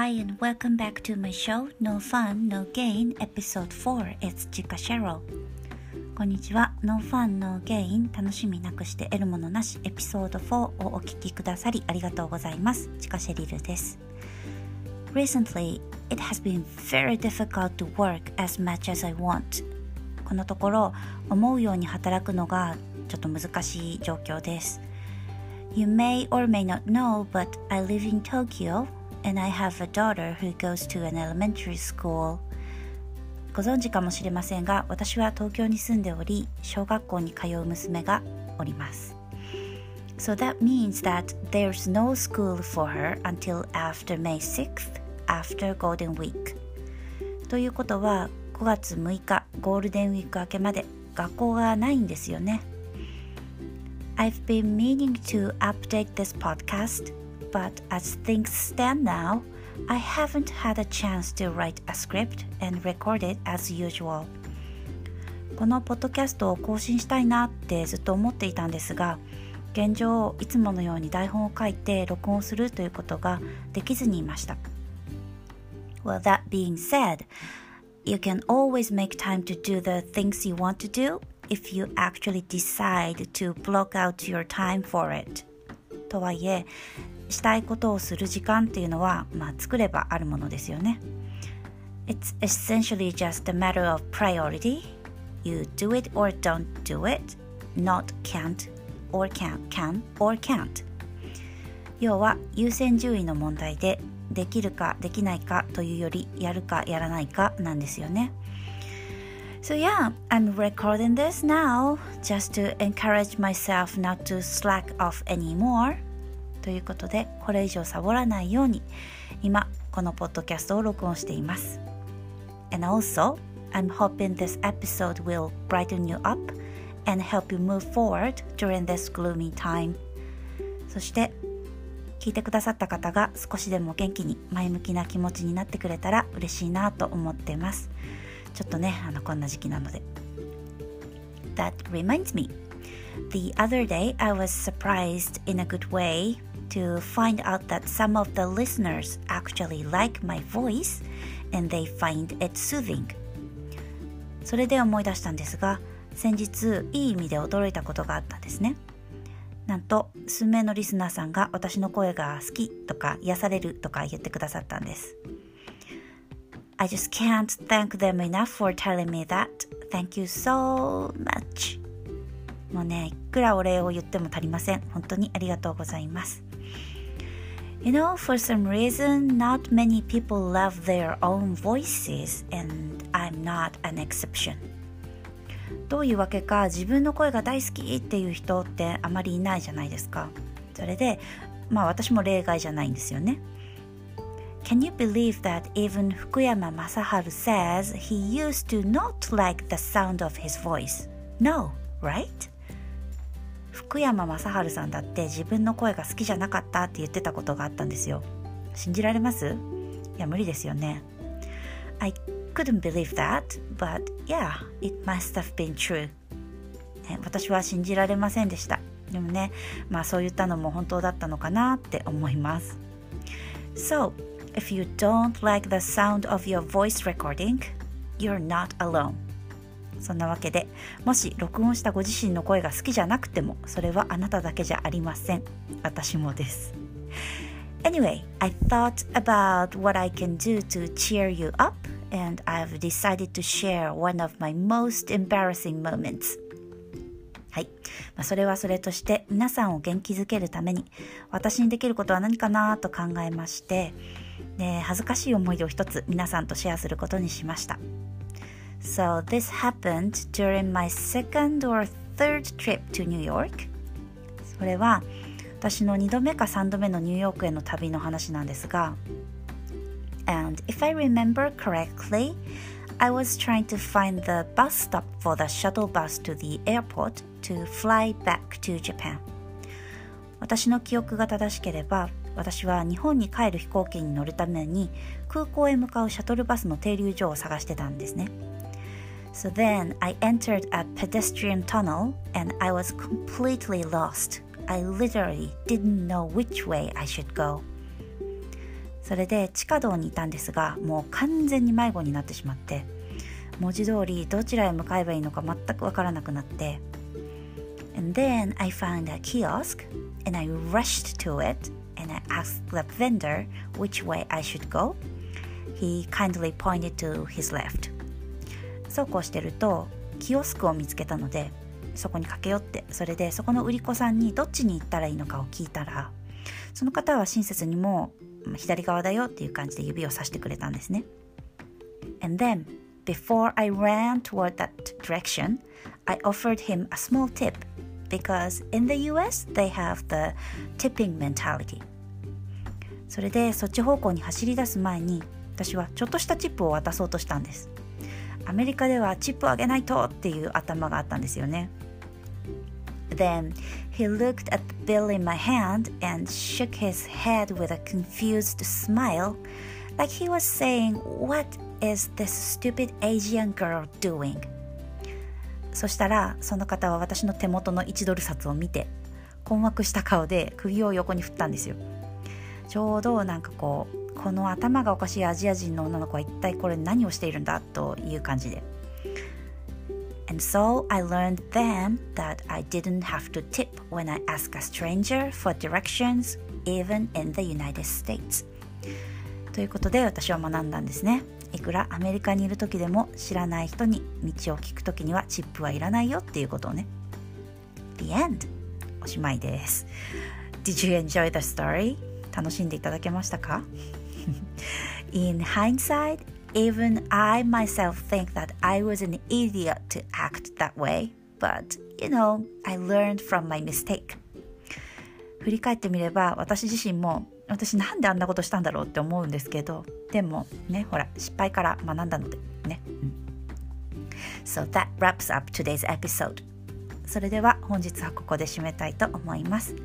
Hi and welcome back to my show No Fun No Gain Episode 4 It's Chika Cheryl こんにちは No Fun No Gain 楽しみなくして得るものなしエピソード4をお聞きくださりありがとうございますチカシェリルです Recently it has been very difficult to work as much as I want このところ思うように働くのがちょっと難しい状況です You may or may not know, but I live in Tokyo and I have a daughter who goes to an elementary school. ご存知かもしれませんが、私は東京に住んでおり、小学校に通う娘がおります。So that means that there's no school for her until after May 6th, after Golden Week. ということは、5月6日ゴールデンウィーク明けまで学校がないんですよね。I've been meaning to update this podcast but as things stand now, I haven't had a chance to write a script and record it as usual. このポッドキャストを更新したいなってずっと思っていたんですが、現状いつものように台本を書いて録音するということができずにいました。Well, that being said, you can always make time to do the things you want to do if you actually decide to block out your time for it. とはいえ、 したいことをする時間っていうのは、まあ、作ればあるものですよね。It's essentially just a matter of priority. You do it or don't do it, not can't or can, can or can't. 要は優先順位の問題でできるかできないかというよりやるかやらないかなんですよね。So yeah, I'm recording this now just to encourage myself not to slack off anymore. ということでこれ以上サボらないように今このポッドキャストを録音しています And also I'm hoping this episode will brighten you up and help you move forward during this gloomy time そして聞いてくださった方が少しでも元気に前向きな気持ちになってくれたら嬉しいなと思ってますちょっとねあのこんな時期なので That reminds me The other day I was surprised in a good way to find out that some of the listeners actually like my voice and they find it soothing それで思い出したんですが先日いい意味で驚いたことがあったんですねなんと数名のリスナーさんが私の声が好きとか癒されるとか言ってくださったんです I just can't thank them enough for telling me that thank you so much もうねいくらお礼を言っても足りません本当にありがとうございます You know, for some reason, not many people love their own voices, and I'm not an exception. どういうわけか自分の声が大好きっていう人ってあまりいないじゃないですか。それで、まあ私も例外じゃないんですよね。Can you believe that even 福山雅治 says he used to not like the sound of his voice? No, right? 福山雅治さんだって自分の声が好きじゃなかったって言ってたことがあったんですよ信じられますいや無理ですよね I couldn't believe that but yeah it must have been true ね、私は信じられませんでしたでもねまあそう言ったのも本当だったのかなって思います So if you don't like the sound of your voice recording you're not alone そんなわけでもし録音したご自身の声が好きじゃなくてもそれはあなただけじゃありません。私もです。Anyway, I thought about what I can do to cheer you up and I've decided to share one of my most embarrassing moments. はい、まあ、それはそれとして皆さんを元気づけるために私にできることは何かなと考えましてで恥ずかしい思い出を一つ皆さんとシェアすることにしました。So this happened during my second or third trip to New York. それは私の2度目か3度目のニューヨークへの旅の話なんですが And if I remember correctly, I was trying to find the bus stop for the shuttle bus to the airport to fly back to Japan. 私の記憶が正しければ私は日本に帰る飛行機に乗るために空港へ向かうシャトルバスの停留所を探してたんですね。So then I entered a pedestrian tunnel and I was completely lost. I literally didn't know which way I should go. それで地下道にいたんですがもう完全に迷子になってしまって文字通りどちらへ向かえばいいのか全く分からなくなって And then I found a kiosk and I rushed to it and I asked the vendor which way I should go. He kindly pointed to his left. そうこうしてるとキオスクを見つけたのでそこに駆け寄ってそれでそこの売り子さんにどっちに行ったらいいのかを聞いたらその方は親切にも左側だよっていう感じで指をさしてくれたんですね。And then, before I ran toward that direction, I offered him a small tip because in the US they have the tipping mentality. それでそっち方向に走り出す前に私はちょっとしたチップを渡そうとしたんです。アメリカではチップをあげないとっていう頭があったんですよね。Then he looked at the bill in my hand and shook his head with a confused smile, like he was saying, What is this stupid Asian girl doing? そしたらその方は私の手元の1ドル札を見て困惑した顔で首を横に振ったんですよちょうどなんかこうこの頭がおかしいアジア人の女の子は一体これ何をしているんだという感じで And so I learned then that I didn't have to tip when I ask a stranger for directions, even in the United States. ということで私は学んだんですね。いくらアメリカにいる時でも知らない人に道を聞く時にはチップはいらないよっていうことをね。The end! おしまいです。Did you enjoy the story? 楽しんでいただけましたか In hindsight, Even I myself think that I was an idiot to act that way, but you know, I learned from my mistake. 振り返ってみれば私自身も私なんであんなことしたんだろうって思うんですけどでもねほら失敗から学んだのでね、うん、So that wraps up today's episode それでは本日はここで締めたいと思います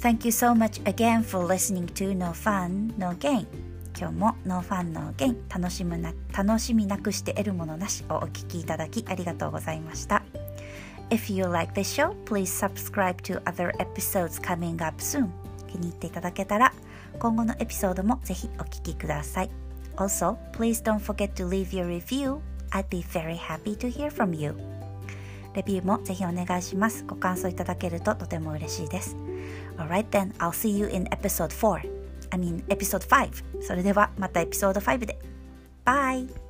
Thank you so much again for listening to No Fun No Gain 今日もノーファンの弦楽しむな楽しみなくして得るものなしをお聞きいただきありがとうございました If you like this show, please subscribe to other episodes coming up soon 気に入っていただけたら今後のエピソードもぜひお聞きください Also, please don't forget to leave your review I'd be very happy to hear from you レビューもぜひお願いします。ご感想いただけるととても嬉しいです。Alright then, I'll see you in episode 4 I mean episode 5それではまたエピソード5で。バイ